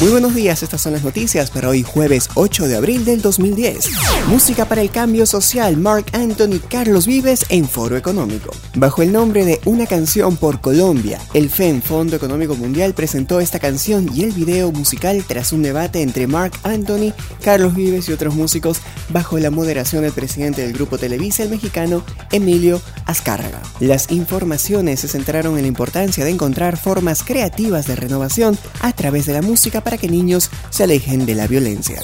Muy buenos días, estas son las noticias para hoy jueves 8 de abril del 2010. Música para el cambio social, Mark Anthony Carlos Vives en Foro Económico. Bajo el nombre de Una canción por Colombia, el FEM, Fondo Económico Mundial, presentó esta canción y el video musical tras un debate entre Mark Anthony, Carlos Vives y otros músicos bajo la moderación del presidente del grupo Televisa, el mexicano Emilio Azcárraga. Las informaciones se centraron en la importancia de encontrar formas creativas de renovación a través de la música para que niños se alejen de la violencia.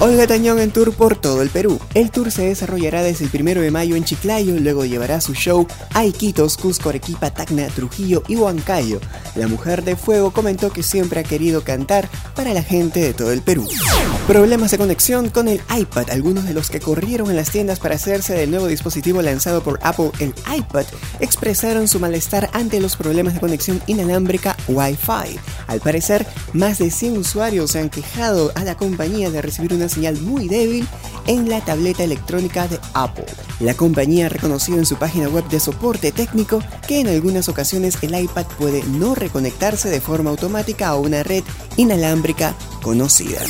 Olga Tañón en tour por todo el Perú. El tour se desarrollará desde el 1 de mayo en Chiclayo, luego llevará su show a Iquitos, Cusco, Arequipa, Tacna, Trujillo y Huancayo. La mujer de fuego comentó que siempre ha querido cantar para la gente de todo el Perú. Problemas de conexión con el iPad. Algunos de los que corrieron en las tiendas para hacerse del nuevo dispositivo lanzado por Apple, el iPad, expresaron su malestar ante los problemas de conexión inalámbrica Wi-Fi. Al parecer, más de 100 usuarios se han quejado a la compañía de recibir una señal muy débil en la tableta electrónica de Apple. La compañía ha reconocido en su página web de soporte técnico que en algunas ocasiones el iPad puede no reconectarse de forma automática a una red inalámbrica conocida.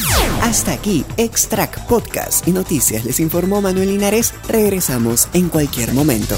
Hasta aquí, Extract Podcast y Noticias. Les informó Manuel Linares. Regresamos en cualquier momento.